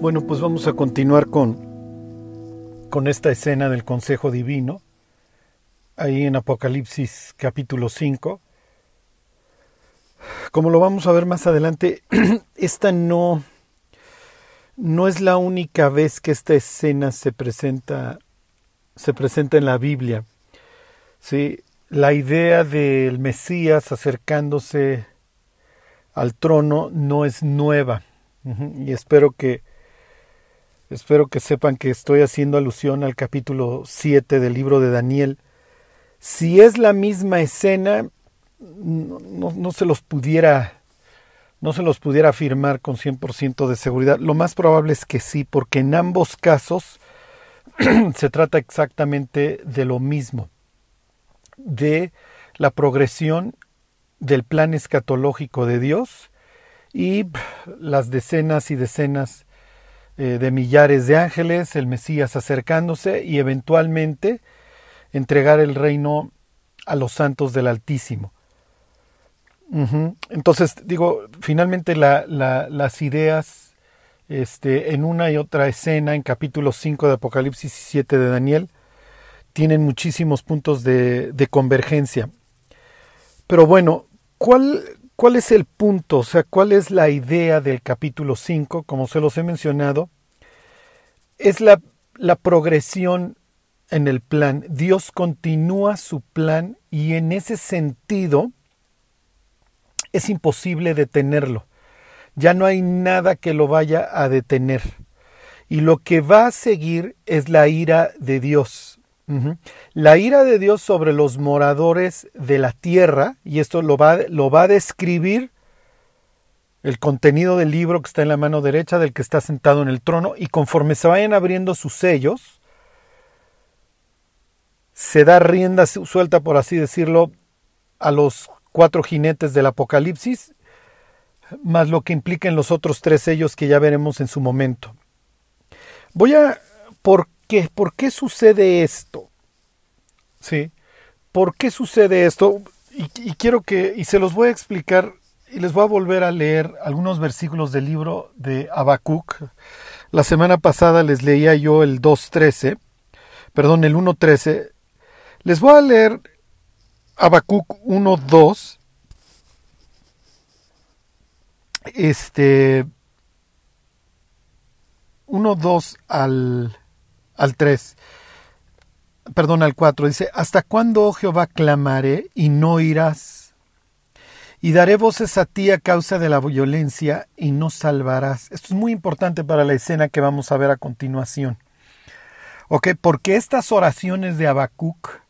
Bueno, pues vamos a continuar con, con esta escena del Consejo Divino, ahí en Apocalipsis capítulo 5. Como lo vamos a ver más adelante, esta no, no es la única vez que esta escena se presenta, se presenta en la Biblia. ¿sí? La idea del Mesías acercándose al trono no es nueva. Y espero que espero que sepan que estoy haciendo alusión al capítulo 7 del libro de Daniel. Si es la misma escena, no, no se los pudiera no se los pudiera afirmar con 100% de seguridad. Lo más probable es que sí, porque en ambos casos se trata exactamente de lo mismo, de la progresión del plan escatológico de Dios y las decenas y decenas eh, de millares de ángeles, el Mesías acercándose y eventualmente entregar el reino a los santos del Altísimo. Entonces, digo, finalmente las ideas este, en una y otra escena, en capítulo 5 de Apocalipsis y 7 de Daniel, tienen muchísimos puntos de, convergencia. Pero bueno, ¿cuál, ¿cuál es el punto? O sea, ¿cuál es la idea del capítulo 5? Como se los he mencionado, es la, la progresión en el plan. Dios continúa su plan y en ese sentido, es imposible detenerlo. Ya no hay nada que lo vaya a detener. Y lo que va a seguir es la ira de Dios. La ira de Dios sobre los moradores de la tierra, y esto lo va, lo va a describir el contenido del libro que está en la mano derecha del que está sentado en el trono, y conforme se vayan abriendo sus sellos, se da rienda suelta, por así decirlo, a los cuatro jinetes del Apocalipsis, más lo que implican los otros tres sellos que ya veremos en su momento. Voy a... ¿Por qué? ¿Por qué sucede esto? ¿Sí? ¿Por qué sucede esto? Y, quiero que... Y se los voy a explicar y les voy a volver a leer algunos versículos del libro de Habacuc. La semana pasada les leía yo el 2.13, perdón, el 1.13. Les voy a leer Habacuc 1.2, este 1.2 al, al 3, perdón, al 4, dice, ¿hasta cuándo, oh Jehová, clamaré y no irás? Y daré voces a ti a causa de la violencia y no salvarás. Esto es muy importante para la escena que vamos a ver a continuación. ¿Ok? Porque estas oraciones de Habacuc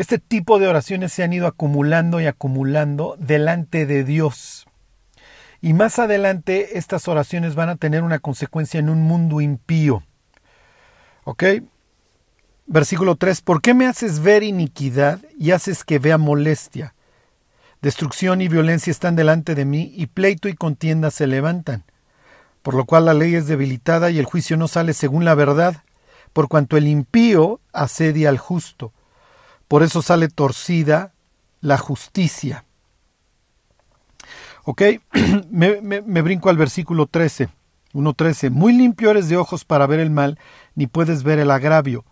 este tipo de oraciones se han ido acumulando y acumulando delante de Dios. Y más adelante estas oraciones van a tener una consecuencia en un mundo impío. ¿Ok? Versículo 3. ¿Por qué me haces ver iniquidad y haces que vea molestia? Destrucción y violencia están delante de mí y pleito y contienda se levantan. Por lo cual la ley es debilitada y el juicio no sale según la verdad, por cuanto el impío asedia al justo por eso sale torcida la justicia. Ok, me, me, brinco al versículo 13. 1.13. Muy limpio eres de ojos para ver el mal, ni puedes ver el agravio.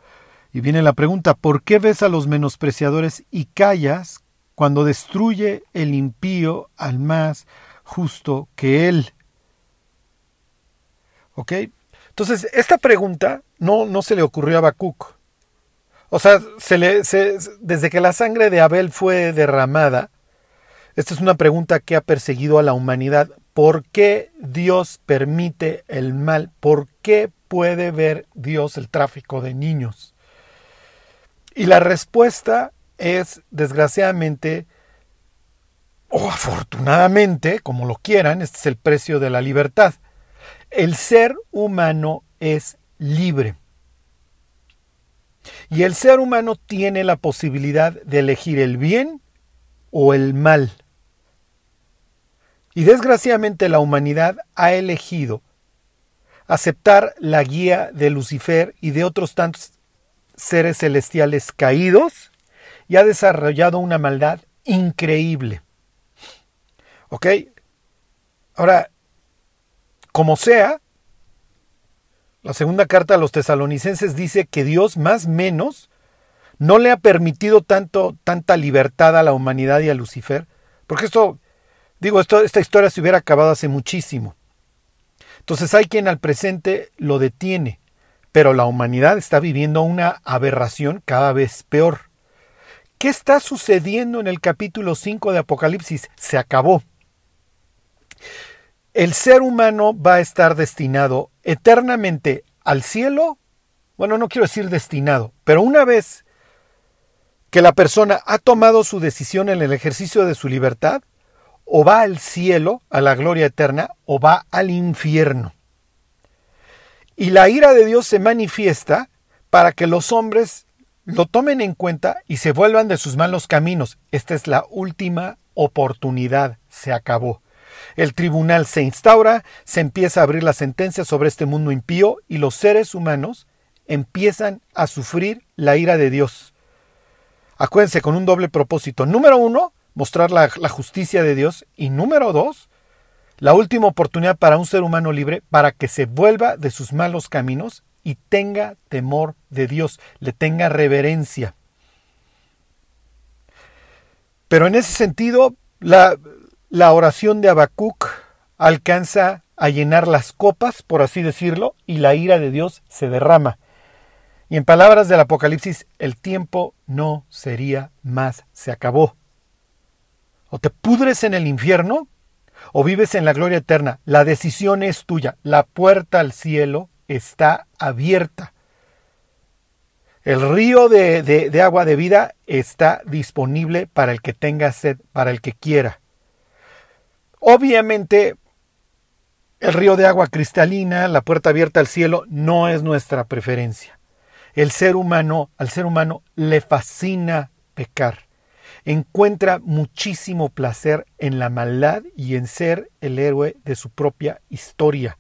Y viene la pregunta, ¿por qué ves a los menospreciadores y callas cuando destruye el impío al más justo que él? ¿Ok? Entonces, esta pregunta no, no se le ocurrió a Habacuc. O sea, se le, desde que la sangre de Abel fue derramada, esta es una pregunta que ha perseguido a la humanidad. ¿Por qué Dios permite el mal? ¿Por qué puede ver Dios el tráfico de niños? Y la respuesta es, desgraciadamente, o afortunadamente, como lo quieran, este es el precio de la libertad. El ser humano es libre. Y el ser humano tiene la posibilidad de elegir el bien o el mal. Y desgraciadamente la humanidad ha elegido aceptar la guía de Lucifer y de otros tantos seres celestiales caídos y ha desarrollado una maldad increíble. ¿Ok? Ahora, Como sea, la segunda carta a los tesalonicenses dice que Dios más menos no le ha permitido tanto, tanta libertad a la humanidad y a Lucifer, porque esto, digo, esto, esta historia se hubiera acabado hace muchísimo. Entonces hay quien al presente lo detiene, pero la humanidad está viviendo una aberración cada vez peor. ¿Qué está sucediendo en el capítulo 5 de Apocalipsis? Se acabó. El ser humano va a estar destinado eternamente al cielo. Bueno, no quiero decir destinado, pero una vez que la persona ha tomado su decisión en el ejercicio de su libertad, o va al cielo, a la gloria eterna, o va al infierno. Y la ira de Dios se manifiesta para que los hombres lo tomen en cuenta y se vuelvan de sus malos caminos. Esta es la última oportunidad. Se acabó. El tribunal se instaura, se empieza a abrir la sentencia sobre este mundo impío y los seres humanos empiezan a sufrir la ira de Dios. Acuérdense con un doble propósito. Número uno, mostrar la, la, justicia de Dios. Y número dos, la última oportunidad para un ser humano libre para que se vuelva de sus malos caminos y tenga temor de Dios, le tenga reverencia. Pero en ese sentido, la, la oración de Habacuc alcanza a llenar las copas, por así decirlo, y la ira de Dios se derrama. Y en palabras del Apocalipsis, el tiempo no sería más, se acabó. O te pudres en el infierno o vives en la gloria eterna. La decisión es tuya. La puerta al cielo está abierta. El río de, agua de vida está disponible para el que tenga sed, para el que quiera. Obviamente, el río de agua cristalina, la puerta abierta al cielo, no es nuestra preferencia. El ser humano, al ser humano le fascina pecar. Encuentra muchísimo placer en la maldad y en ser el héroe de su propia historia.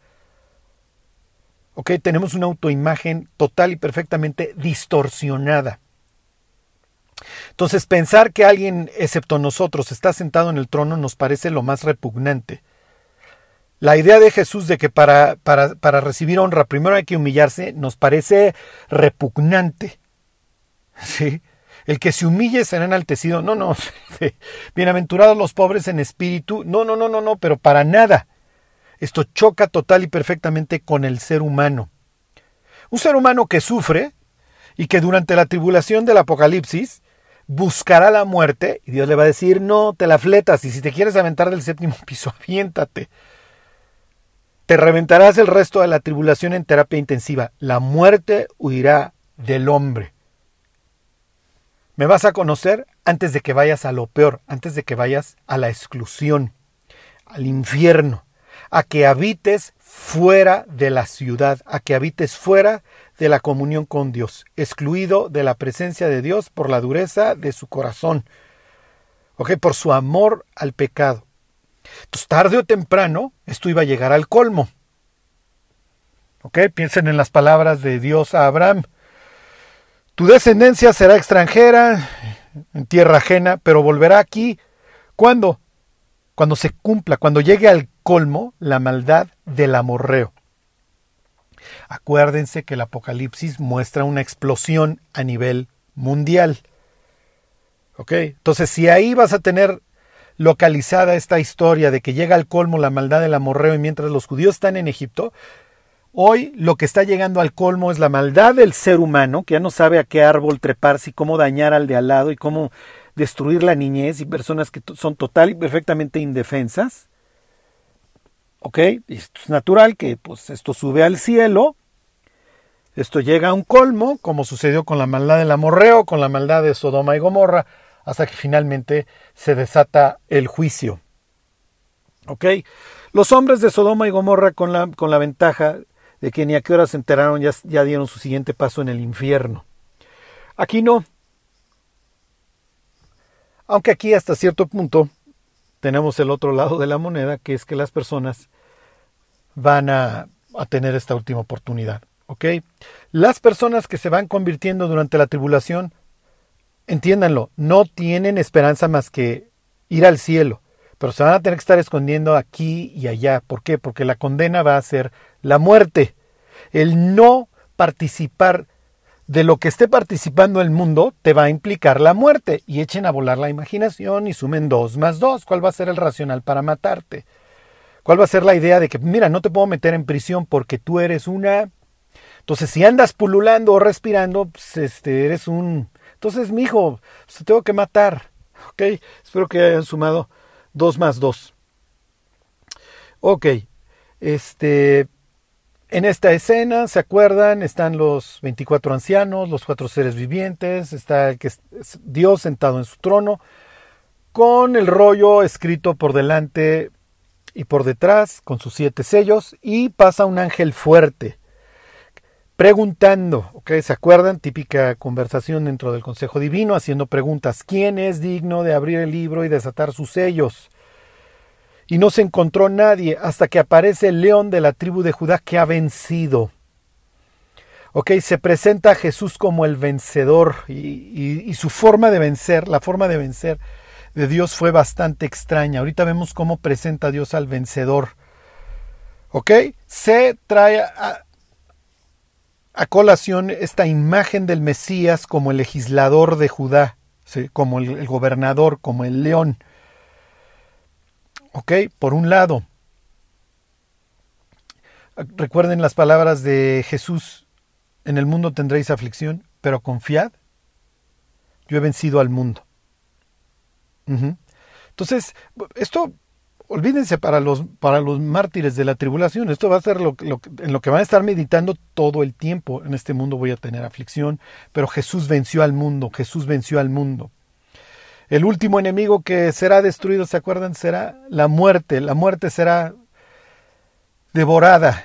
Tenemos una autoimagen total y perfectamente distorsionada. Entonces, pensar que alguien, excepto nosotros, está sentado en el trono nos parece lo más repugnante. La idea de Jesús de que para, para, para recibir honra primero hay que humillarse nos parece repugnante. ¿Sí? El que se humille será enaltecido. No, no. Bienaventurados los pobres en espíritu. No, no, no, no, no, pero para nada. Esto choca total y perfectamente con el ser humano. Un ser humano que sufre y que durante la tribulación del Apocalipsis buscará la muerte y Dios le va a decir, no, te la fletas y si te quieres aventar del séptimo piso, aviéntate. Te reventarás el resto de la tribulación en terapia intensiva. La muerte huirá del hombre. Me vas a conocer antes de que vayas a lo peor, antes de que vayas a la exclusión, al infierno, a que habites fuera de la ciudad, a que habites fuera de la comunión con Dios, excluido de la presencia de Dios por la dureza de su corazón, ¿ok? Por su amor al pecado. Entonces, tarde o temprano, esto iba a llegar al colmo. ¿Ok? Piensen en las palabras de Dios a Abraham. Tu descendencia será extranjera, en tierra ajena, pero volverá aquí. ¿Cuándo? Cuando se cumpla, cuando llegue al colmo la maldad del amorreo. Acuérdense que el Apocalipsis muestra una explosión a nivel mundial. ¿Ok? Entonces, si ahí vas a tener localizada esta historia de que llega al colmo la maldad del amorreo y mientras los judíos están en Egipto, hoy lo que está llegando al colmo es la maldad del ser humano, que ya no sabe a qué árbol treparse y cómo dañar al de al lado y cómo destruir la niñez y personas que son total y perfectamente indefensas. ¿Ok? Esto es natural que pues esto sube al cielo, esto llega a un colmo, como sucedió con la maldad del amorreo, con la maldad de Sodoma y Gomorra, hasta que finalmente se desata el juicio. ¿Ok? Los hombres de Sodoma y Gomorra con la, con la ventaja de que ni a qué hora se enteraron ya, ya dieron su siguiente paso en el infierno. Aquí no. Aunque aquí hasta cierto punto tenemos el otro lado de la moneda, que es que las personas van a, a tener esta última oportunidad. ¿Ok? Las personas que se van convirtiendo durante la tribulación entiéndanlo, no tienen esperanza más que ir al cielo, pero se van a tener que estar escondiendo aquí y allá. ¿Por qué? Porque la condena va a ser la muerte. El no participar de lo que esté participando el mundo te va a implicar la muerte. Y echen a volar la imaginación y sumen dos más dos. ¿Cuál va a ser el racional para matarte? ¿Cuál va a ser la idea de que, mira, no te puedo meter en prisión porque tú eres una... Entonces, si andas pululando o respirando, pues este, eres un... Entonces, mi hijo, pues, te tengo que matar. ¿Ok? Espero que hayan sumado dos más dos. Ok. Este... En esta escena, ¿se acuerdan? Están los 24 ancianos, los cuatro seres vivientes, está el que es Dios sentado en su trono, con el rollo escrito por delante y por detrás, con sus siete sellos, y pasa un ángel fuerte, preguntando, ¿ok? ¿Se acuerdan? Típica conversación dentro del Consejo Divino, haciendo preguntas, ¿quién es digno de abrir el libro y desatar sus sellos? Y no se encontró nadie hasta que aparece el león de la tribu de Judá que ha vencido. Ok, se presenta a Jesús como el vencedor y, su forma de vencer, la forma de vencer de Dios fue bastante extraña. Ahorita vemos cómo presenta a Dios al vencedor. Ok, se trae a, colación esta imagen del Mesías como el legislador de Judá, como el gobernador, como el león. ¿Ok? Por un lado, recuerden las palabras de Jesús, en el mundo tendréis aflicción, pero confiad, yo he vencido al mundo. Entonces, esto, olvídense para los, para los mártires de la tribulación, esto va a ser lo, en lo que van a estar meditando todo el tiempo. En este mundo voy a tener aflicción, pero Jesús venció al mundo, Jesús venció al mundo. El último enemigo que será destruido, ¿se acuerdan? Será la muerte. La muerte será devorada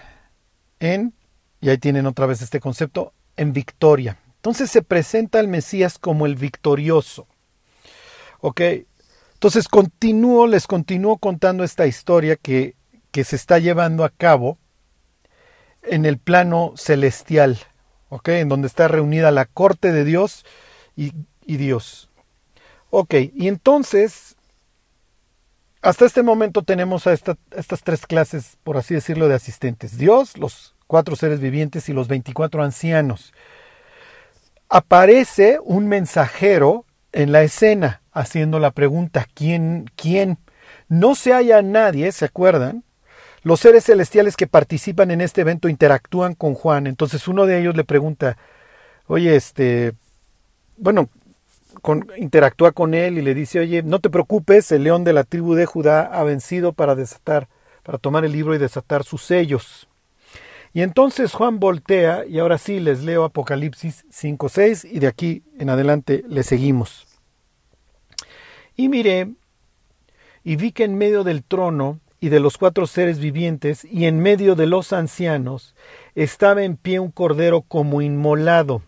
en, y ahí tienen otra vez este concepto, en victoria. Entonces se presenta al Mesías como el victorioso. ¿Ok? Entonces continúo, les continúo contando esta historia que, que se está llevando a cabo en el plano celestial, ¿ok? En donde está reunida la corte de Dios y, y Dios. Ok, y entonces, hasta este momento tenemos a estas tres clases, por así decirlo, de asistentes. Dios, los cuatro seres vivientes y los 24 ancianos. Aparece un mensajero en la escena haciendo la pregunta, ¿quién? ¿Quién? No se halla nadie, ¿se acuerdan? Los seres celestiales que participan en este evento interactúan con Juan. Entonces uno de ellos le pregunta, oye, este, bueno, interactúa con él y le dice, oye, no te preocupes, el león de la tribu de Judá ha vencido para desatar, para tomar el libro y desatar sus sellos. Y entonces Juan voltea, y ahora sí les leo Apocalipsis 5.6, y de aquí en adelante le seguimos. Y miré, y vi que en medio del trono y de los cuatro seres vivientes, y en medio de los ancianos, estaba en pie un cordero como inmolado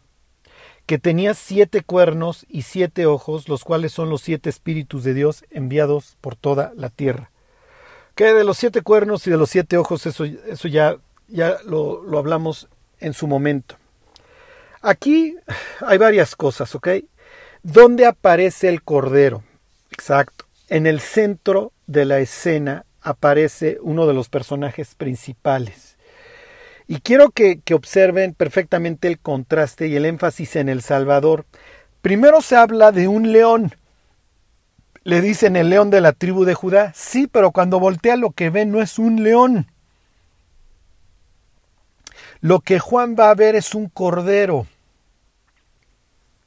que tenía siete cuernos y siete ojos, los cuales son los siete espíritus de Dios enviados por toda la tierra. Que de los siete cuernos y de los siete ojos, eso, eso ya, ya lo, lo hablamos en su momento. Aquí hay varias cosas, ¿ok? ¿Dónde aparece el cordero? Exacto. En el centro de la escena aparece uno de los personajes principales. Y quiero que, observen perfectamente el contraste y el énfasis en El Salvador. Primero se habla de un león. Le dicen el león de la tribu de Judá. Sí, pero cuando voltea lo que ve no es un león. Lo que Juan va a ver es un cordero.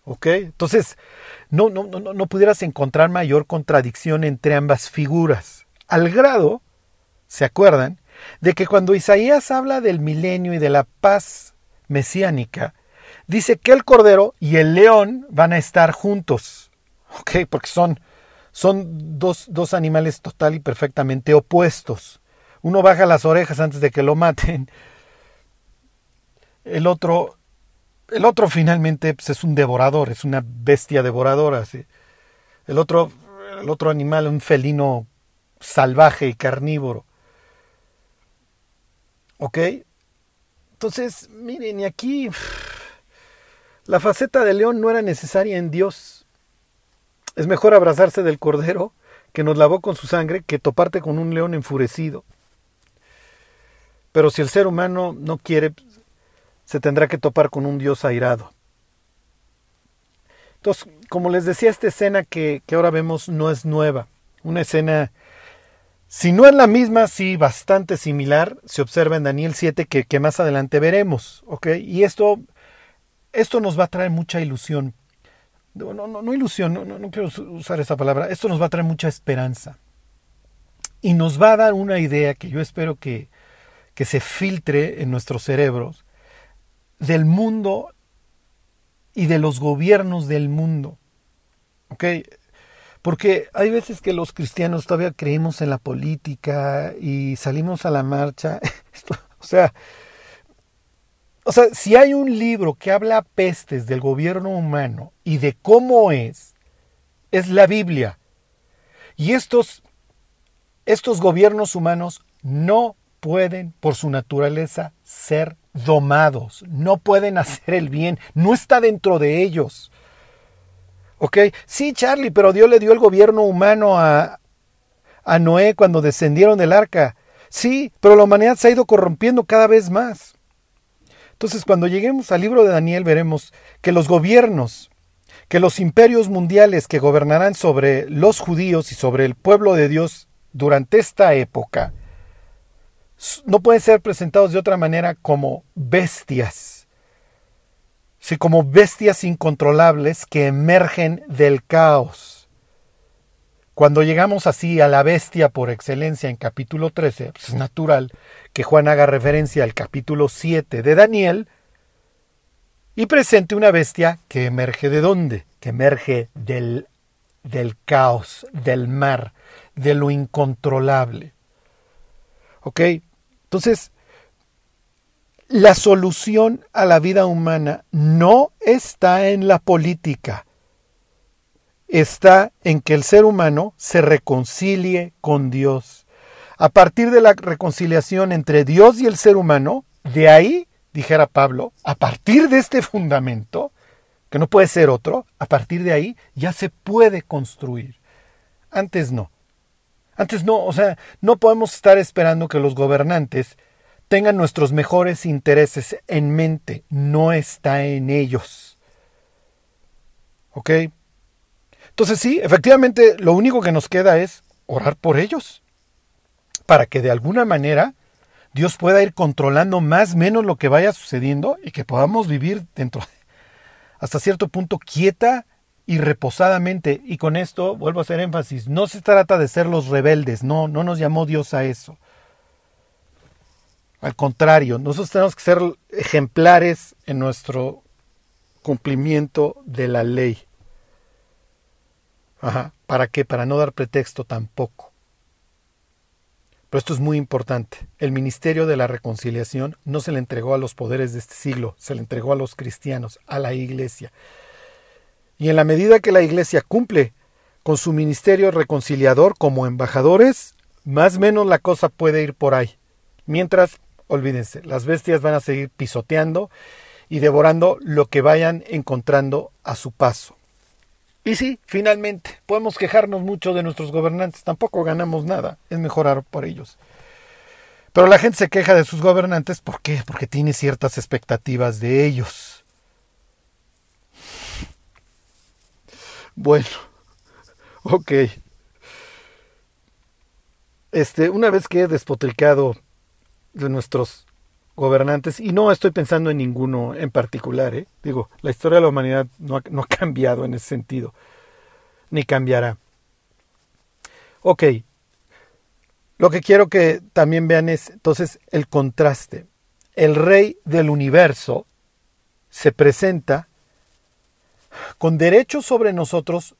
¿Ok? Entonces, no, no, no, no pudieras encontrar mayor contradicción entre ambas figuras. Al grado, ¿se acuerdan? De que cuando Isaías habla del milenio y de la paz mesiánica, dice que el cordero y el león van a estar juntos. ¿Ok? Porque son, son dos, dos animales total y perfectamente opuestos. Uno baja las orejas antes de que lo maten. El otro, el otro finalmente pues, es un devorador, es una bestia devoradora. El, otro, el otro animal, un felino salvaje y carnívoro. ¿Ok? Entonces, miren, y aquí la faceta de león no era necesaria en Dios. Es mejor abrazarse del cordero que nos lavó con su sangre que toparte con un león enfurecido. Pero si el ser humano no quiere, se tendrá que topar con un Dios airado. Entonces, como les decía, esta escena que, que ahora vemos no es nueva. Una escena, si no es la misma, sí bastante similar, se observa en Daniel 7 que, más adelante veremos. Y esto, esto nos va a traer mucha ilusión. No, no, no ilusión, no, no quiero usar esa palabra. Esto nos va a traer mucha esperanza. Y nos va a dar una idea que yo espero que, que se filtre en nuestros cerebros del mundo y de los gobiernos del mundo. ¿Ok? Porque hay veces que los cristianos todavía creemos en la política y salimos a la marcha. o sea, o sea, si hay un libro que habla pestes del gobierno humano y de cómo es, es la Biblia. Y estos, estos gobiernos humanos no pueden, por su naturaleza, ser domados, no pueden hacer el bien, no está dentro de ellos. Sí, Charlie, pero Dios le dio el gobierno humano a, a Noé cuando descendieron del arca. Sí, pero la humanidad se ha ido corrompiendo cada vez más. Entonces, cuando lleguemos al libro de Daniel, veremos que los gobiernos, que los imperios mundiales que gobernarán sobre los judíos y sobre el pueblo de Dios durante esta época, no pueden ser presentados de otra manera como bestias, como bestias incontrolables que emergen del caos. Cuando llegamos así a la bestia por excelencia en capítulo 13, pues es natural que Juan haga referencia al capítulo 7 de Daniel y presente una bestia que emerge de dónde? Que emerge del, del caos, del mar, de lo incontrolable. ¿Ok? Entonces, la solución a la vida humana no está en la política, está en que el ser humano se reconcilie con Dios. A partir de la reconciliación entre Dios y el ser humano, de ahí, dijera Pablo, a partir de este fundamento, que no puede ser otro, a partir de ahí ya se puede construir. Antes no. Antes no, o sea, no podemos estar esperando que los gobernantes tengan nuestros mejores intereses en mente. No está en ellos. ¿Ok? Entonces sí, efectivamente lo único que nos queda es orar por ellos. Para que de alguna manera Dios pueda ir controlando más o menos lo que vaya sucediendo y que podamos vivir dentro hasta cierto punto quieta y reposadamente. Y con esto vuelvo a hacer énfasis, no se trata de ser los rebeldes, no, no nos llamó Dios a eso. Al contrario, nosotros tenemos que ser ejemplares en nuestro cumplimiento de la ley. ¿Para qué? Para no dar pretexto tampoco. Pero esto es muy importante. El ministerio de la reconciliación no se le entregó a los poderes de este siglo, se le entregó a los cristianos, a la iglesia. Y en la medida que la Iglesia cumple con su ministerio reconciliador como embajadores, más o menos la cosa puede ir por ahí. Mientras, olvídense, las bestias van a seguir pisoteando y devorando lo que vayan encontrando a su paso. Y sí, finalmente, podemos quejarnos mucho de nuestros gobernantes, tampoco ganamos nada, es mejorar por ellos. Pero la gente se queja de sus gobernantes, ¿por qué? Porque tiene ciertas expectativas de ellos. Bueno, ok. Este, una vez que he despotricado de nuestros gobernantes, y no estoy pensando en ninguno en particular, ¿eh? digo, la historia de la humanidad no ha, no ha cambiado en ese sentido, ni cambiará. Ok, lo que quiero que también vean es entonces el contraste. El rey del universo se presenta con derechos sobre nosotros,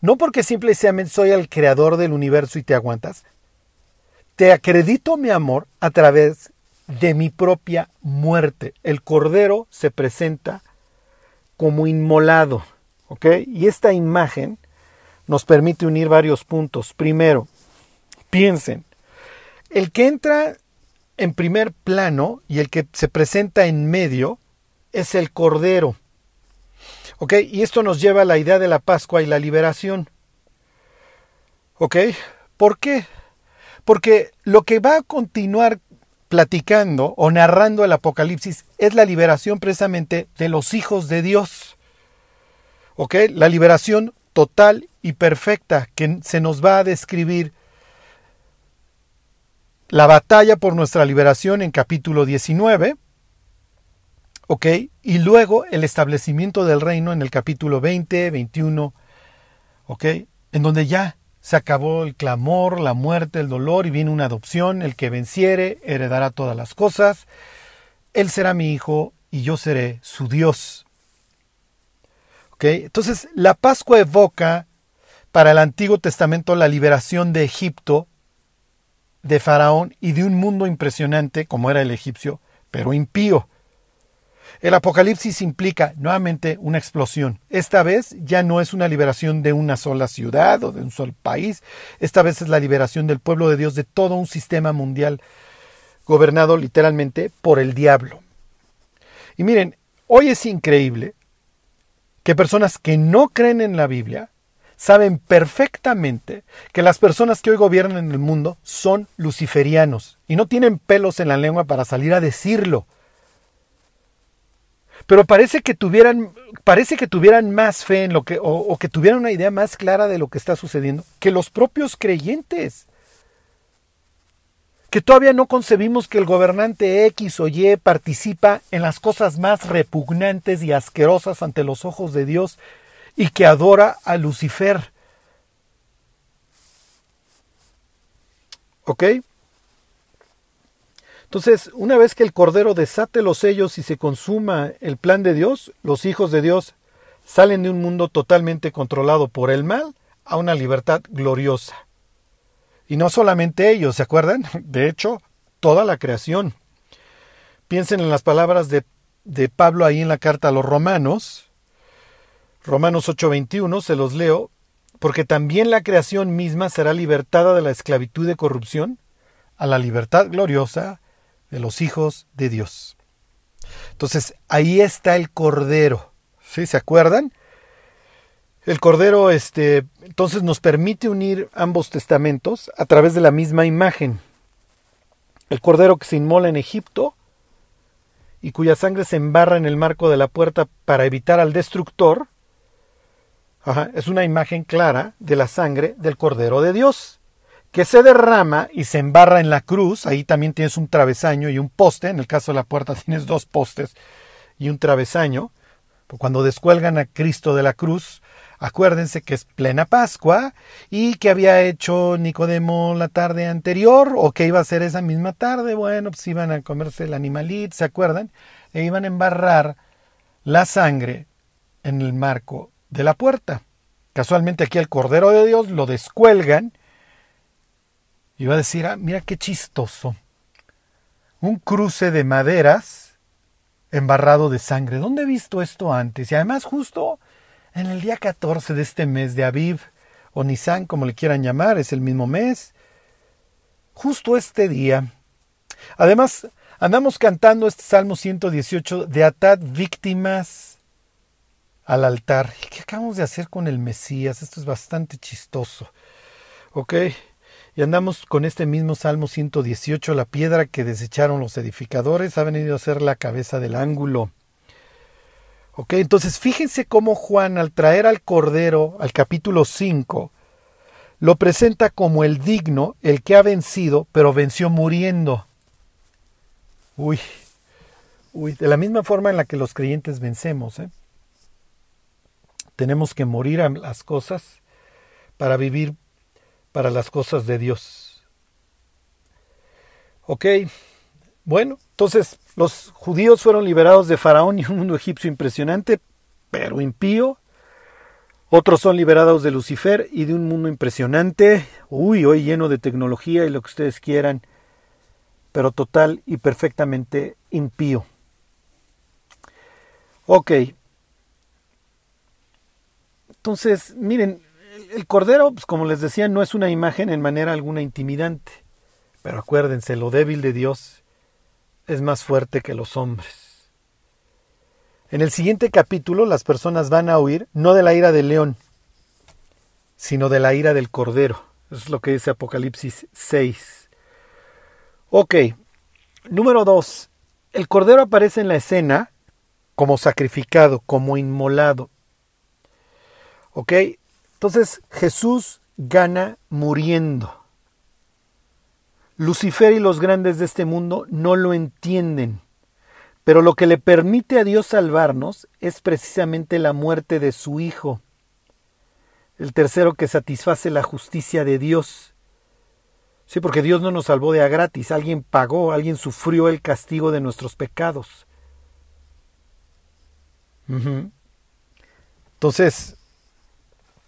no porque simplemente soy el creador del universo y te aguantas, te acredito mi amor a través de mi propia muerte. El cordero se presenta como inmolado, ¿ok? Y esta imagen nos permite unir varios puntos. Primero, piensen, el que entra en primer plano y el que se presenta en medio es el cordero. ¿Ok? Y esto nos lleva a la idea de la Pascua y la liberación. ¿Ok? ¿Por qué? Porque lo que va a continuar platicando o narrando el Apocalipsis es la liberación precisamente de los hijos de Dios. ¿Ok? La liberación total y perfecta que se nos va a describir la batalla por nuestra liberación en capítulo 19, ¿ok? Y luego el establecimiento del reino en el capítulo 20, 21, ¿ok? En donde ya se acabó el clamor, la muerte, el dolor y viene una adopción, el que venciere heredará todas las cosas, él será mi hijo y yo seré su Dios. ¿Ok? Entonces, la Pascua evoca para el Antiguo Testamento la liberación de Egipto de Faraón y de un mundo impresionante como era el egipcio, pero impío. El Apocalipsis implica nuevamente una explosión. Esta vez ya no es una liberación de una sola ciudad o de un solo país, esta vez es la liberación del pueblo de Dios de todo un sistema mundial gobernado literalmente por el diablo. Y miren, hoy es increíble que personas que no creen en la Biblia saben perfectamente que las personas que hoy gobiernan el mundo son luciferianos y no tienen pelos en la lengua para salir a decirlo. Pero parece que tuvieran, parece que tuvieran más fe en lo que, o, que tuvieran una idea más clara de lo que está sucediendo que los propios creyentes que todavía no concebimos que el gobernante X o Y participa en las cosas más repugnantes y asquerosas ante los ojos de Dios y que adora a Lucifer. ¿Ok? Entonces, una vez que el Cordero desate los sellos y se consuma el plan de Dios, los hijos de Dios salen de un mundo totalmente controlado por el mal a una libertad gloriosa. Y no solamente ellos, ¿se acuerdan? De hecho, toda la creación. Piensen en las palabras de, de Pablo ahí en la carta a los romanos, Romanos 8:21, se los leo, porque también la creación misma será libertada de la esclavitud de corrupción a la libertad gloriosa de los hijos de Dios. Entonces, ahí está el Cordero. ¿Sí? ¿Se acuerdan? El Cordero, este, entonces nos permite unir ambos testamentos a través de la misma imagen. El Cordero que se inmola en Egipto y cuya sangre se embarra en el marco de la puerta para evitar al destructor, es una imagen clara de la sangre del Cordero de Dios, que se derrama y se embarra en la cruz. Ahí también tienes un travesaño y un poste. En el caso de la puerta tienes dos postes y un travesaño. Cuando descuelgan a Cristo de la cruz, acuérdense que es plena Pascua y que había hecho Nicodemo la tarde anterior o que iba a ser esa misma tarde. Bueno, pues iban a comerse el animalito, ¿se acuerdan? E iban a embarrar la sangre en el marco de la puerta. Casualmente aquí el Cordero de Dios lo descuelgan y va a decir, ah, mira qué chistoso. Un cruce de maderas embarrado de sangre. ¿Dónde he visto esto antes? Y además justo en el día 14 de este mes de Aviv, o Nisan, como le quieran llamar, es el mismo mes. Justo este día. Además, andamos cantando este Salmo 118 de atad víctimas al altar. ¿Y qué acabamos de hacer con el Mesías? Esto es bastante chistoso. ¿Ok? Y andamos con este mismo Salmo 118, la piedra que desecharon los edificadores ha venido a ser la cabeza del ángulo. ¿Ok? Entonces fíjense cómo Juan al traer al Cordero al capítulo 5, lo presenta como el digno, el que ha vencido, pero venció muriendo. Uy, uy, de la misma forma en la que los creyentes vencemos, ¿eh? Tenemos que morir a las cosas para vivir para las cosas de Dios. Ok, bueno, entonces los judíos fueron liberados de Faraón y un mundo egipcio impresionante, pero impío. Otros son liberados de Lucifer y de un mundo impresionante, uy, hoy lleno de tecnología y lo que ustedes quieran, pero total y perfectamente impío. Ok, entonces, miren, el cordero, pues como les decía, no es una imagen en manera alguna intimidante. Pero acuérdense, lo débil de Dios es más fuerte que los hombres. En el siguiente capítulo las personas van a huir no de la ira del león, sino de la ira del cordero. Eso es lo que dice Apocalipsis 6. Ok, número 2. El Cordero aparece en la escena como sacrificado, como inmolado. Ok, entonces Jesús gana muriendo. Lucifer y los grandes de este mundo no lo entienden, pero lo que le permite a Dios salvarnos es precisamente la muerte de su Hijo, el tercero que satisface la justicia de Dios. Sí, porque Dios no nos salvó de a gratis, alguien pagó, alguien sufrió el castigo de nuestros pecados. Entonces,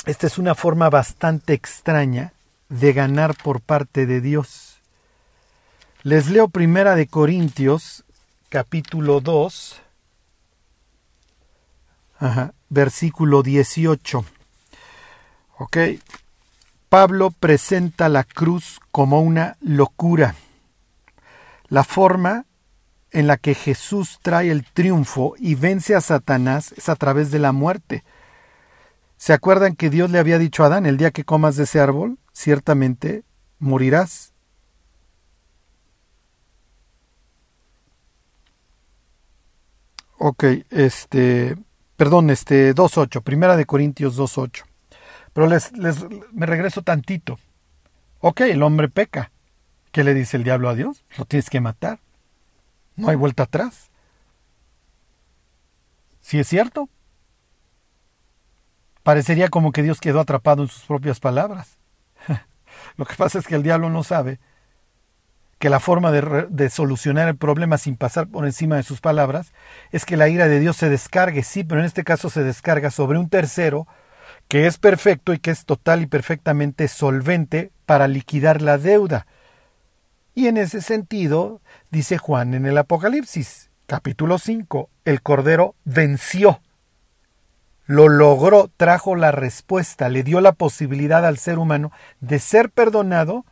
esta es una forma bastante extraña de ganar por parte de Dios. Les leo primera de Corintios, capítulo 2, versículo 18. Ok. Pablo presenta la cruz como una locura. La forma en la que Jesús trae el triunfo y vence a Satanás es a través de la muerte. ¿Se acuerdan que Dios le había dicho a Adán, el día que comas de ese árbol, ciertamente morirás? Ok, este, perdón, este 2.8, primera de Corintios 2.8. Pero les, les, me regreso tantito. Ok, el hombre peca. ¿Qué le dice el diablo a Dios? Lo tienes que matar. No hay vuelta atrás. Si es cierto. Parecería como que Dios quedó atrapado en sus propias palabras. Lo que pasa es que el diablo no sabe que la forma de, solucionar el problema sin pasar por encima de sus palabras es que la ira de Dios se descargue, sí, pero en este caso se descarga sobre un tercero que es perfecto y que es total y perfectamente solvente para liquidar la deuda. Y en ese sentido, dice Juan en el Apocalipsis, capítulo 5, el Cordero venció, lo logró, trajo la respuesta, le dio la posibilidad al ser humano de ser perdonado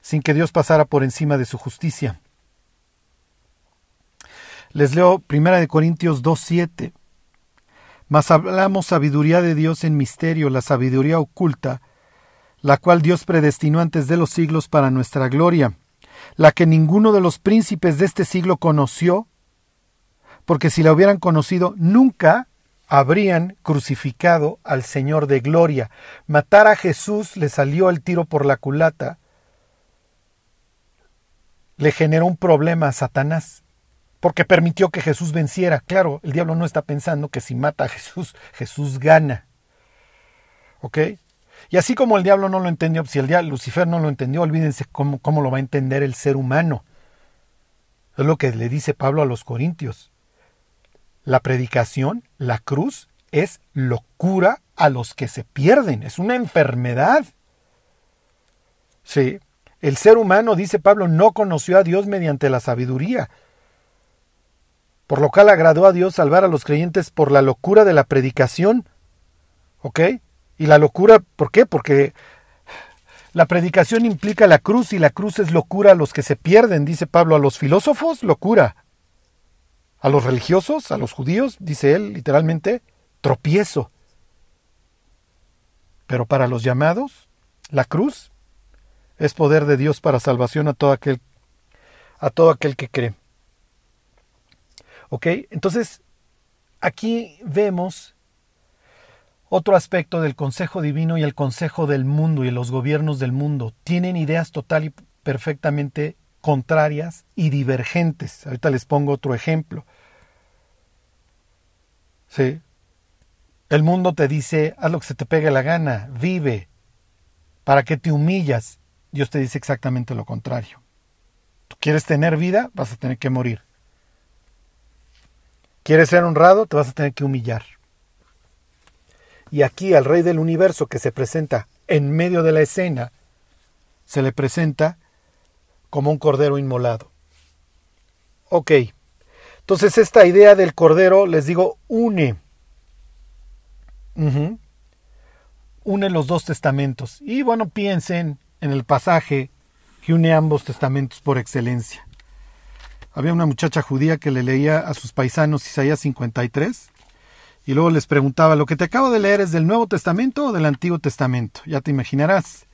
sin que Dios pasara por encima de su justicia. Les leo 1 Corintios 2.7. Mas hablamos sabiduría de Dios en misterio, la sabiduría oculta, la cual Dios predestinó antes de los siglos para nuestra gloria, la que ninguno de los príncipes de este siglo conoció, porque si la hubieran conocido, nunca habrían crucificado al Señor de gloria. Matar a Jesús le salió el tiro por la culata, le generó un problema a Satanás, porque permitió que Jesús venciera. Claro, el diablo no está pensando que si mata a Jesús, Jesús gana. ¿Ok? Y así como el diablo no lo entendió, si el diablo, Lucifer no lo entendió, olvídense cómo, cómo lo va a entender el ser humano. Es lo que le dice Pablo a los Corintios. La predicación, la cruz, es locura a los que se pierden, es una enfermedad. Sí, el ser humano, dice Pablo, no conoció a Dios mediante la sabiduría, por lo cual agradó a Dios salvar a los creyentes por la locura de la predicación. ¿Ok? Y la locura, ¿por qué? Porque la predicación implica la cruz y la cruz es locura a los que se pierden, dice Pablo, a los filósofos, locura. A los religiosos, a los judíos, dice él literalmente, tropiezo. Pero para los llamados, la cruz es poder de Dios para salvación a todo aquel, a todo aquel que cree. ¿Ok? Entonces, aquí vemos otro aspecto del consejo divino y el consejo del mundo y los gobiernos del mundo. Tienen ideas total y perfectamente contrarias y divergentes. Ahorita les pongo otro ejemplo. Sí. El mundo te dice, haz lo que se te pegue la gana, vive. ¿Para que te humillas? Dios te dice exactamente lo contrario. Tú quieres tener vida, vas a tener que morir. ¿Quieres ser honrado? Te vas a tener que humillar. Y aquí al Rey del Universo que se presenta en medio de la escena, se le presenta como un cordero inmolado. Ok, entonces esta idea del cordero, les digo, une. Une los dos testamentos. Y bueno, piensen en el pasaje que une ambos testamentos por excelencia. Había una muchacha judía que le leía a sus paisanos Isaías 53 y luego les preguntaba, ¿lo que te acabo de leer es del Nuevo Testamento o del Antiguo Testamento? Ya te imaginarás.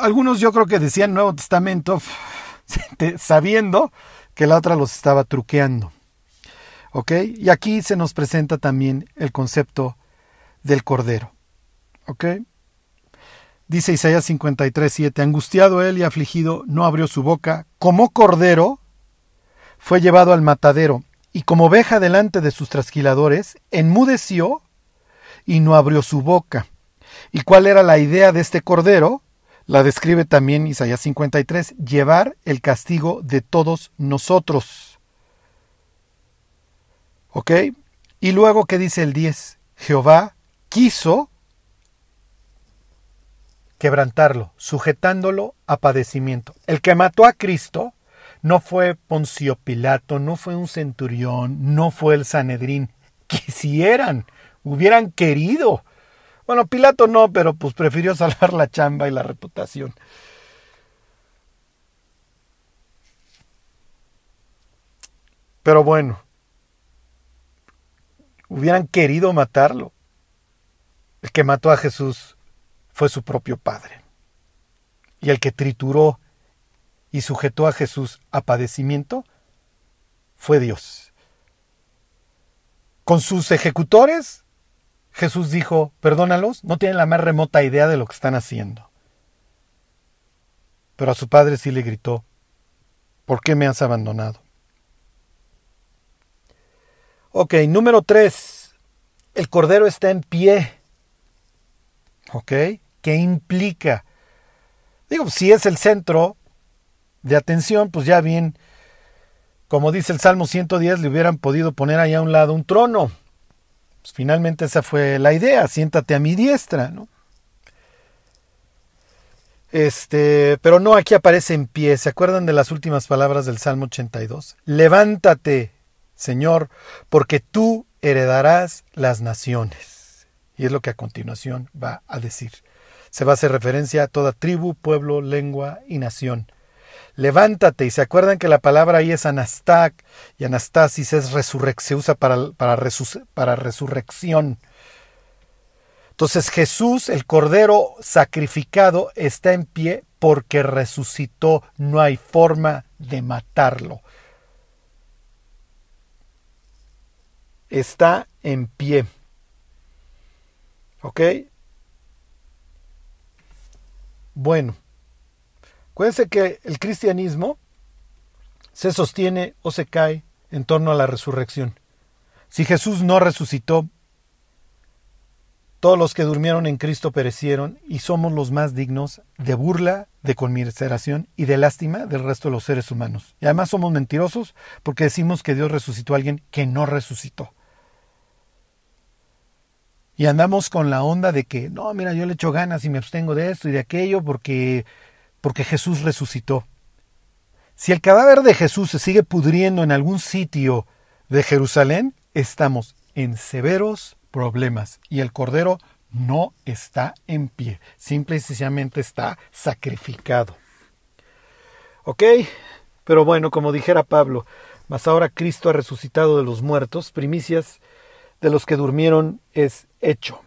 Algunos yo creo que decían Nuevo Testamento sabiendo que la otra los estaba truqueando. ¿Ok? Y aquí se nos presenta también el concepto del Cordero. ¿Ok? Dice Isaías 53, 7, angustiado él y afligido, no abrió su boca, como cordero, fue llevado al matadero, y como oveja delante de sus trasquiladores, enmudeció y no abrió su boca. ¿Y cuál era la idea de este cordero? La describe también Isaías 53, llevar el castigo de todos nosotros. ¿Ok? Y luego, ¿qué dice el 10? Jehová quiso quebrantarlo, sujetándolo a padecimiento. El que mató a Cristo no fue Poncio Pilato, no fue un centurión, no fue el Sanedrín. Quisieran, hubieran querido. Bueno, Pilato no, pero pues prefirió salvar la chamba y la reputación. Pero bueno, hubieran querido matarlo. El que mató a Jesús fue su propio Padre. Y el que trituró y sujetó a Jesús a padecimiento fue Dios. Con sus ejecutores, Jesús dijo, perdónalos, no tienen la más remota idea de lo que están haciendo. Pero a su padre sí le gritó, ¿por qué me has abandonado? Ok, número tres, el cordero está en pie. ¿Ok? ¿Qué implica? Digo, si es el centro de atención, pues ya bien, como dice el Salmo 110, le hubieran podido poner ahí a un lado un trono. Pues finalmente esa fue la idea, siéntate a mi diestra, ¿no? Este, pero no, aquí aparece en pie. ¿Se acuerdan de las últimas palabras del Salmo 82? Levántate, Señor, porque tú heredarás las naciones. Y es lo que a continuación va a decir se va a hacer referencia a toda tribu, pueblo, lengua y nación. Levántate, y se acuerdan que la palabra ahí es anastak, y anastasis es resurrección, se usa para, para, para resurrección. Entonces Jesús, el Cordero sacrificado, está en pie porque resucitó, no hay forma de matarlo. Está en pie. ¿Ok? Bueno, acuérdense que el cristianismo se sostiene o se cae en torno a la resurrección. Si Jesús no resucitó, todos los que durmieron en Cristo perecieron y somos los más dignos de burla, de conmiseración y de lástima del resto de los seres humanos. Y además somos mentirosos porque decimos que Dios resucitó a alguien que no resucitó. Y andamos con la onda de que, no, mira, yo le echo ganas y me abstengo de esto y de aquello porque, porque Jesús resucitó. Si el cadáver de Jesús se sigue pudriendo en algún sitio de Jerusalén, estamos en severos problemas y el Cordero no está en pie, simple y sencillamente está sacrificado. ¿Ok? Pero bueno, como dijera Pablo, mas ahora Cristo ha resucitado de los muertos, primicias de los que durmieron es hecho.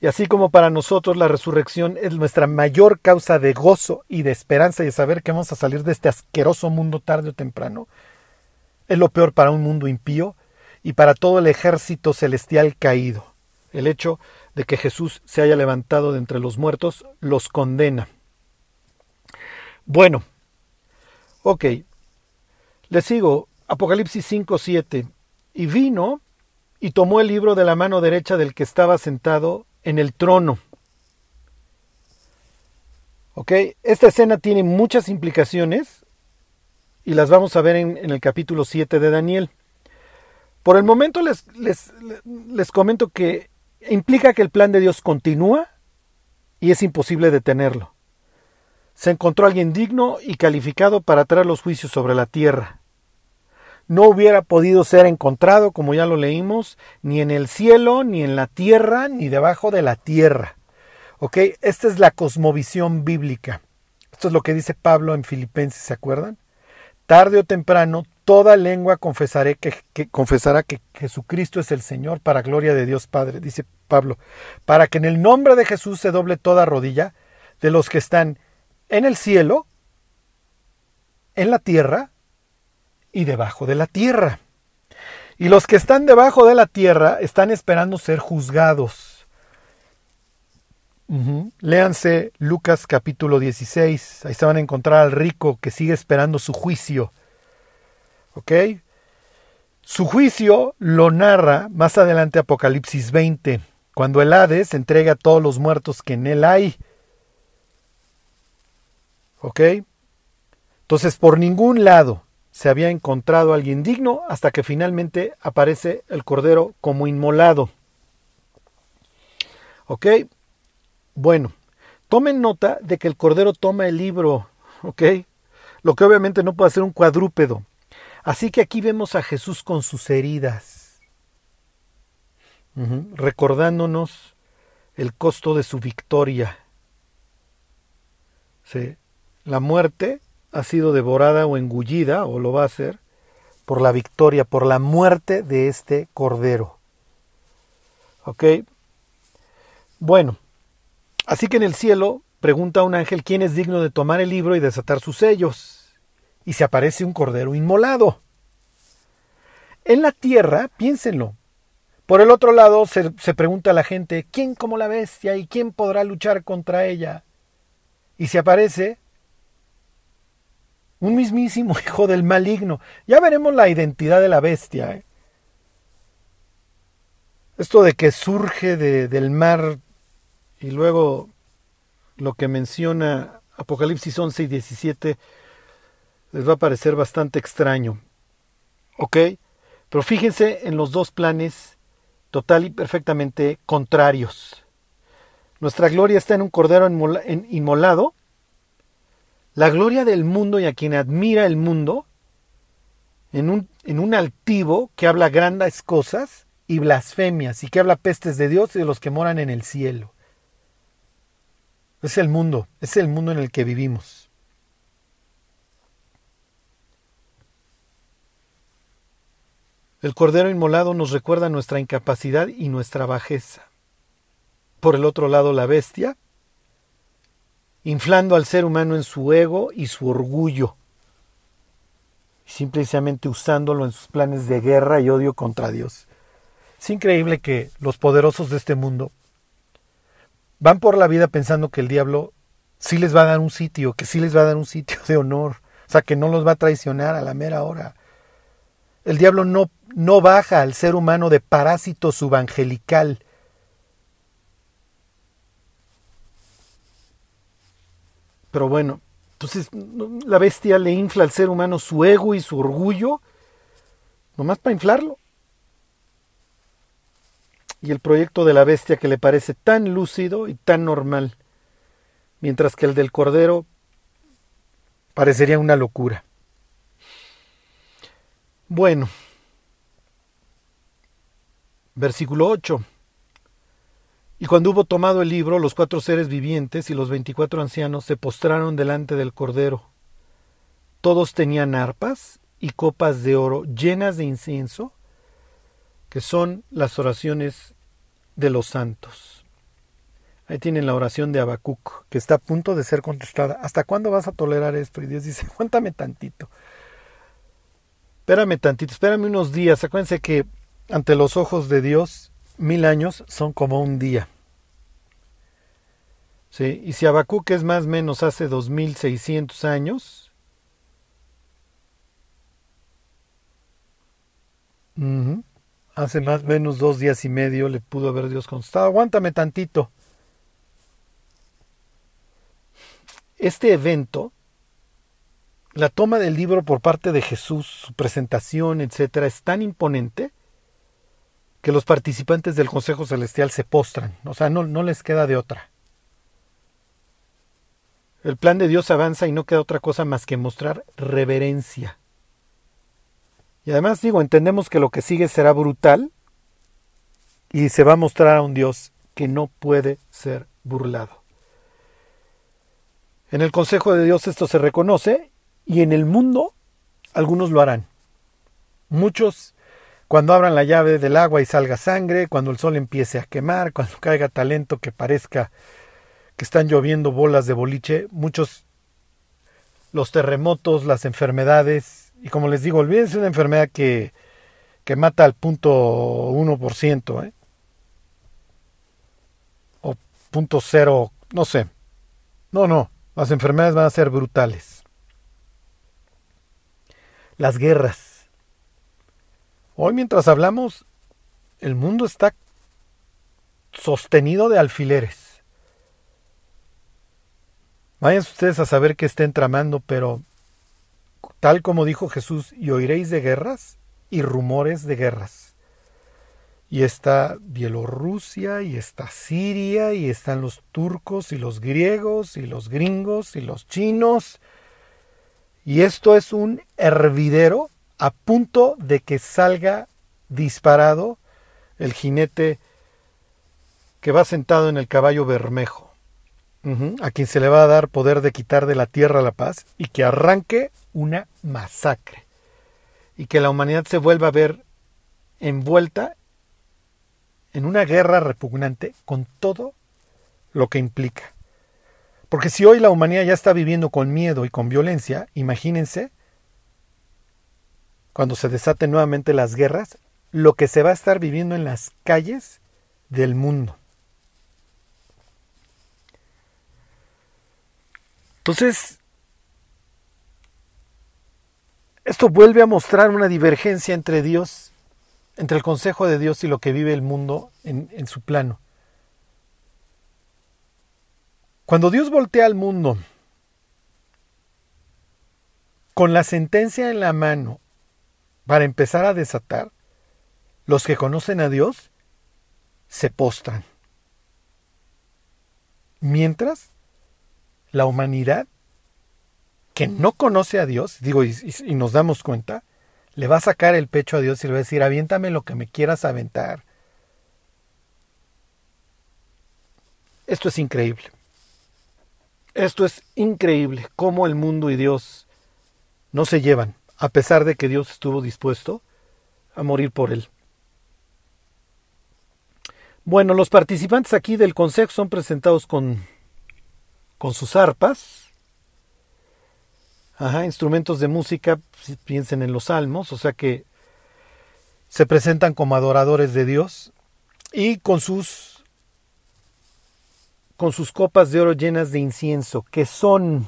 Y así como para nosotros la resurrección es nuestra mayor causa de gozo y de esperanza y de saber que vamos a salir de este asqueroso mundo tarde o temprano, es lo peor para un mundo impío y para todo el ejército celestial caído. El hecho de que Jesús se haya levantado de entre los muertos los condena. Bueno, ok, le sigo, Apocalipsis 5, 7. Y vino y tomó el libro de la mano derecha del que estaba sentado en el trono. ¿Ok? Esta escena tiene muchas implicaciones y las vamos a ver en, el capítulo 7 de Daniel. Por el momento les, les, les comento que implica que el plan de Dios continúa y es imposible detenerlo. Se encontró alguien digno y calificado para traer los juicios sobre la tierra no hubiera podido ser encontrado, como ya lo leímos, ni en el cielo, ni en la tierra, ni debajo de la tierra. ¿Ok? Esta es la cosmovisión bíblica. Esto es lo que dice Pablo en Filipenses, ¿se acuerdan? Tarde o temprano, toda lengua confesaré que, confesará que Jesucristo es el Señor para gloria de Dios Padre, dice Pablo, para que en el nombre de Jesús se doble toda rodilla de los que están en el cielo, en la tierra y debajo de la tierra. Y los que están debajo de la tierra están esperando ser juzgados. Léanse Lucas capítulo 16. Ahí se van a encontrar al rico que sigue esperando su juicio. ¿Ok? Su juicio lo narra más adelante Apocalipsis 20, cuando el Hades entrega a todos los muertos que en él hay. ¿Ok? Entonces, por ningún lado se había encontrado alguien digno hasta que finalmente aparece el Cordero como inmolado. ¿Ok? Bueno, tomen nota de que el Cordero toma el libro, ¿ok? Lo que obviamente no puede ser un cuadrúpedo. Así que aquí vemos a Jesús con sus heridas, recordándonos el costo de su victoria. ¿Sí? La muerte ha sido devorada o engullida, o lo va a hacer, por la victoria, por la muerte de este cordero. ¿Ok? Bueno, así que en el cielo pregunta un ángel quién es digno de tomar el libro y desatar sus sellos. Y se aparece un cordero inmolado. En la tierra, piénsenlo. Por el otro lado se, se pregunta a la gente, ¿quién como la bestia y quién podrá luchar contra ella? Y se aparece un mismísimo hijo del maligno. Ya veremos la identidad de la bestia. ¿eh? Esto de que surge de, del mar y luego lo que menciona Apocalipsis 11 y 17 les va a parecer bastante extraño. ¿Ok? Pero fíjense en los dos planes total y perfectamente contrarios. Nuestra gloria está en un cordero inmolado la gloria del mundo y a quien admira el mundo en un, en un altivo que habla grandes cosas y blasfemias y que habla pestes de Dios y de los que moran en el cielo. Es el mundo, es el mundo en el que vivimos. El Cordero Inmolado nos recuerda nuestra incapacidad y nuestra bajeza. Por el otro lado, la bestia inflando al ser humano en su ego y su orgullo, simplemente usándolo en sus planes de guerra y odio contra Dios. Es increíble que los poderosos de este mundo van por la vida pensando que el diablo sí les va a dar un sitio, que sí les va a dar un sitio de honor, o sea, que no los va a traicionar a la mera hora. El diablo no, no baja al ser humano de parásito subangelical, Pero bueno, entonces la bestia le infla al ser humano su ego y su orgullo, nomás para inflarlo. Y el proyecto de la bestia que le parece tan lúcido y tan normal, mientras que el del cordero parecería una locura. Bueno, versículo 8. Y cuando hubo tomado el libro, los cuatro seres vivientes y los veinticuatro ancianos se postraron delante del Cordero. Todos tenían arpas y copas de oro llenas de incienso, que son las oraciones de los santos. Ahí tienen la oración de Habacuc, que está a punto de ser contestada. ¿Hasta cuándo vas a tolerar esto? Y Dios dice, aguántame tantito. Espérame tantito, espérame unos días. Acuérdense que ante los ojos de Dios mil años son como un día. ¿Sí? Y si Habacuc es más o menos hace 2600 años, hace más o menos dos días y medio le pudo haber Dios contestado, aguántame tantito. Este evento, la toma del libro por parte de Jesús, su presentación, etcétera, es tan imponente que los participantes del Consejo Celestial se postran, o sea, no, no les queda de otra. El plan de Dios avanza y no queda otra cosa más que mostrar reverencia. Y además digo, entendemos que lo que sigue será brutal y se va a mostrar a un Dios que no puede ser burlado. En el Consejo de Dios esto se reconoce y en el mundo algunos lo harán. Muchos cuando abran la llave del agua y salga sangre, cuando el sol empiece a quemar, cuando caiga talento que parezca que están lloviendo bolas de boliche, muchos los terremotos, las enfermedades. Y como les digo, olvídense una enfermedad que, que mata al punto 1%, ¿eh? o punto cero, no sé. No, no, las enfermedades van a ser brutales. Las guerras. Hoy mientras hablamos, el mundo está sostenido de alfileres. Vayan ustedes a saber qué estén tramando, pero tal como dijo Jesús, y oiréis de guerras y rumores de guerras. Y está Bielorrusia, y está Siria, y están los turcos, y los griegos, y los gringos, y los chinos. Y esto es un hervidero a punto de que salga disparado el jinete que va sentado en el caballo bermejo, a quien se le va a dar poder de quitar de la tierra la paz y que arranque una masacre y que la humanidad se vuelva a ver envuelta en una guerra repugnante con todo lo que implica. Porque si hoy la humanidad ya está viviendo con miedo y con violencia, imagínense cuando se desaten nuevamente las guerras, lo que se va a estar viviendo en las calles del mundo. Entonces, esto vuelve a mostrar una divergencia entre Dios, entre el consejo de Dios y lo que vive el mundo en, en su plano. Cuando Dios voltea al mundo con la sentencia en la mano para empezar a desatar, los que conocen a Dios se postran. Mientras la humanidad que no conoce a Dios, digo, y, nos damos cuenta, le va a sacar el pecho a Dios y le va a decir, aviéntame lo que me quieras aventar. Esto es increíble. Esto es increíble, cómo el mundo y Dios no se llevan, a pesar de que Dios estuvo dispuesto a morir por él. Bueno, los participantes aquí del consejo son presentados con, con sus arpas, Ajá, instrumentos de música, piensen en los salmos, o sea que se presentan como adoradores de Dios y con sus con sus copas de oro llenas de incienso, que son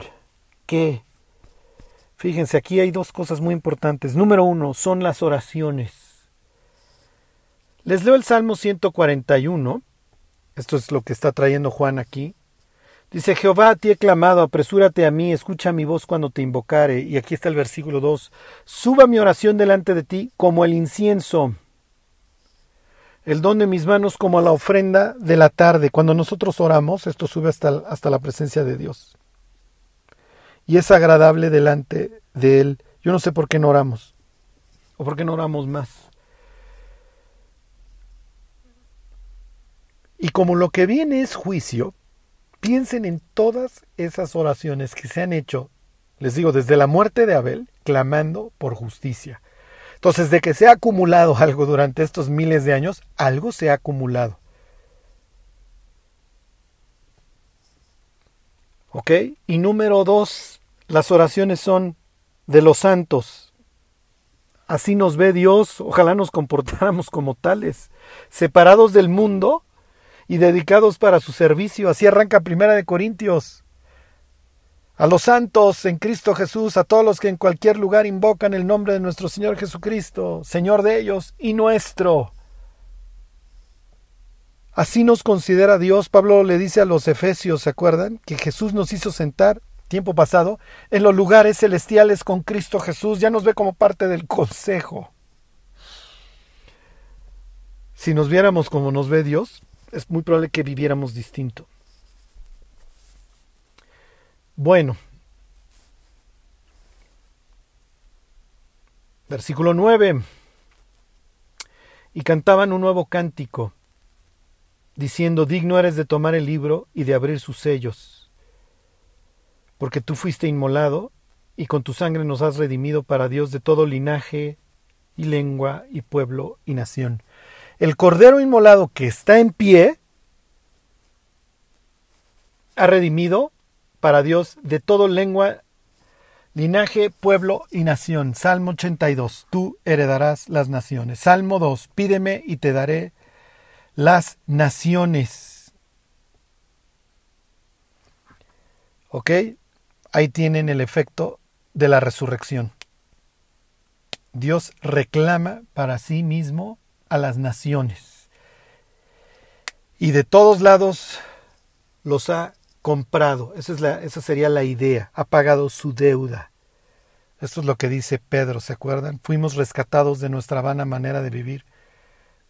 que fíjense, aquí hay dos cosas muy importantes. Número uno, son las oraciones. Les leo el Salmo 141. Esto es lo que está trayendo Juan aquí. Dice, Jehová, a ti he clamado, apresúrate a mí, escucha mi voz cuando te invocare. Y aquí está el versículo 2. Suba mi oración delante de ti como el incienso, el don de mis manos como la ofrenda de la tarde. Cuando nosotros oramos, esto sube hasta, hasta la presencia de Dios. Y es agradable delante de Él. Yo no sé por qué no oramos, o por qué no oramos más. Y como lo que viene es juicio, Piensen en todas esas oraciones que se han hecho, les digo, desde la muerte de Abel, clamando por justicia. Entonces, de que se ha acumulado algo durante estos miles de años, algo se ha acumulado. Y número dos, las oraciones son de los santos. Así nos ve Dios, ojalá nos comportáramos como tales, separados del mundo, y dedicados para su servicio. Así arranca Primera de Corintios. A los santos en Cristo Jesús, a todos los que en cualquier lugar invocan el nombre de nuestro Señor Jesucristo, Señor de ellos y nuestro. Así nos considera Dios. Pablo le dice a los Efesios, ¿se acuerdan? Que Jesús nos hizo sentar, tiempo pasado, en los lugares celestiales con Cristo Jesús. Ya nos ve como parte del consejo. Si nos viéramos como nos ve Dios, es muy probable que viviéramos distinto. Bueno, versículo 9. Y cantaban un nuevo cántico, diciendo, digno eres de tomar el libro y de abrir sus sellos, porque tú fuiste inmolado y con tu sangre nos has redimido para Dios de todo linaje y lengua y pueblo y nación el cordero inmolado que está en pie ha redimido para Dios de toda lengua, Linaje, pueblo y nación. Salmo 82. Tú heredarás las naciones. Salmo 2. Pídeme y te daré las naciones. ¿Ok? Ahí tienen el efecto de la resurrección. Dios reclama para sí mismo a las naciones. Y de todos lados los ha comprado. Esa, es la, esa sería la idea. Ha pagado su deuda. Esto es lo que dice Pedro, ¿se acuerdan? Fuimos rescatados de nuestra vana manera de vivir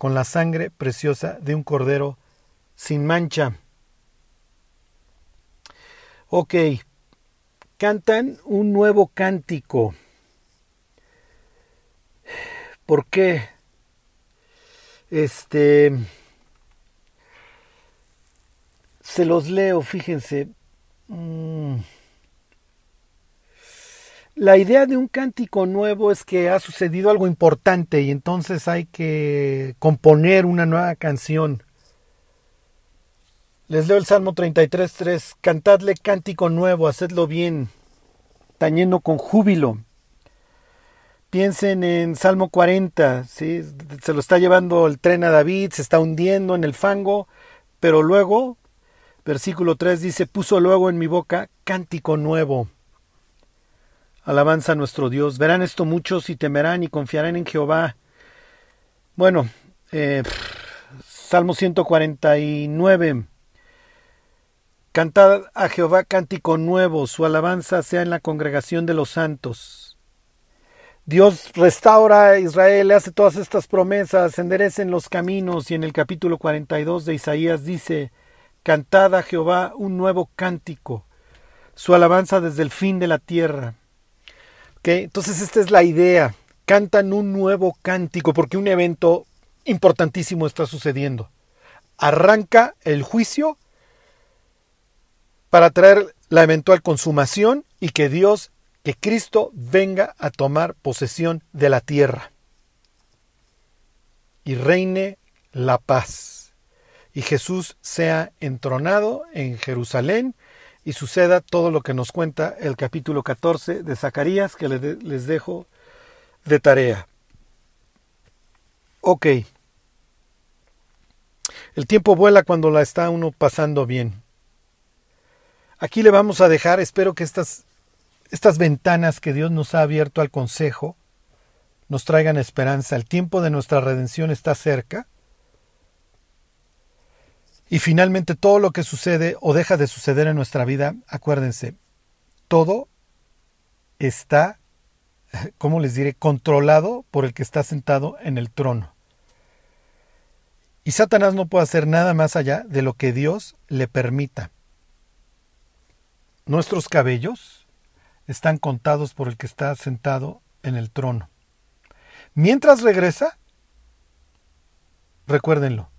con la sangre preciosa de un cordero sin mancha. Ok, cantan un nuevo cántico. ¿Por qué? Este se los leo, fíjense. Mm. La idea de un cántico nuevo es que ha sucedido algo importante y entonces hay que componer una nueva canción. Les leo el Salmo 33.3. Cantadle cántico nuevo, hacedlo bien, tañendo con júbilo. Piensen en Salmo 40, ¿sí? se lo está llevando el tren a David, se está hundiendo en el fango, pero luego Versículo 3 dice, puso luego en mi boca cántico nuevo. Alabanza a nuestro Dios. Verán esto muchos y temerán y confiarán en Jehová. Bueno, eh, Salmo 149. Cantad a Jehová cántico nuevo, su alabanza sea en la congregación de los santos. Dios restaura a Israel, le hace todas estas promesas, enderecen los caminos y en el capítulo 42 de Isaías dice, Cantad a Jehová un nuevo cántico, su alabanza desde el fin de la tierra. Entonces esta es la idea. Cantan un nuevo cántico porque un evento importantísimo está sucediendo. Arranca el juicio para traer la eventual consumación y que Dios, que Cristo venga a tomar posesión de la tierra y reine la paz y Jesús sea entronado en Jerusalén y suceda todo lo que nos cuenta el capítulo 14 de Zacarías que les dejo de tarea. Ok. El tiempo vuela cuando la está uno pasando bien. Aquí le vamos a dejar, espero que estas, estas ventanas que Dios nos ha abierto al consejo nos traigan esperanza. El tiempo de nuestra redención está cerca y finalmente todo lo que sucede o deja de suceder en nuestra vida, acuérdense, todo está, ¿cómo les diré?, controlado por el que está sentado en el trono. Y Satanás no puede hacer nada más allá de lo que Dios le permita. Nuestros cabellos están contados por el que está sentado en el trono. Mientras regresa, recuérdenlo,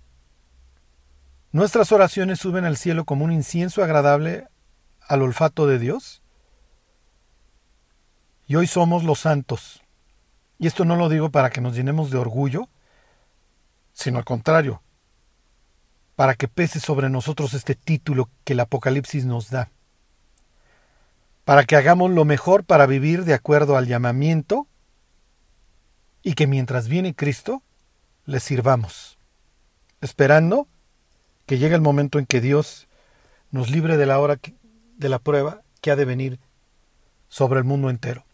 ¿Nuestras oraciones suben al cielo como un incienso agradable al olfato de Dios? Y hoy somos los santos. Y esto no lo digo para que nos llenemos de orgullo, sino al contrario, para que pese sobre nosotros este título que el Apocalipsis nos da, para que hagamos lo mejor para vivir de acuerdo al llamamiento y que mientras viene Cristo, le sirvamos, esperando que llegue el momento en que Dios nos libre de la hora de la prueba que ha de venir sobre el mundo entero.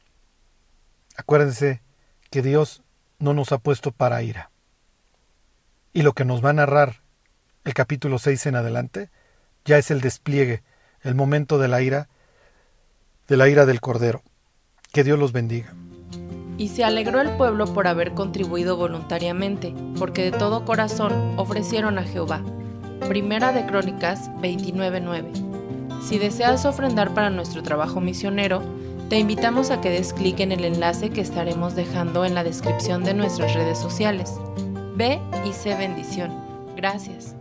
Acuérdense que Dios no nos ha puesto para ira. Y lo que nos va a narrar el capítulo 6 en adelante ya es el despliegue, el momento de la ira, de la ira del Cordero. Que Dios los bendiga. Y se alegró el pueblo por haber contribuido voluntariamente, porque de todo corazón ofrecieron a Jehová Primera de Crónicas 29.9. Si deseas ofrendar para nuestro trabajo misionero, te invitamos a que des clic en el enlace que estaremos dejando en la descripción de nuestras redes sociales. Ve y sé bendición. Gracias.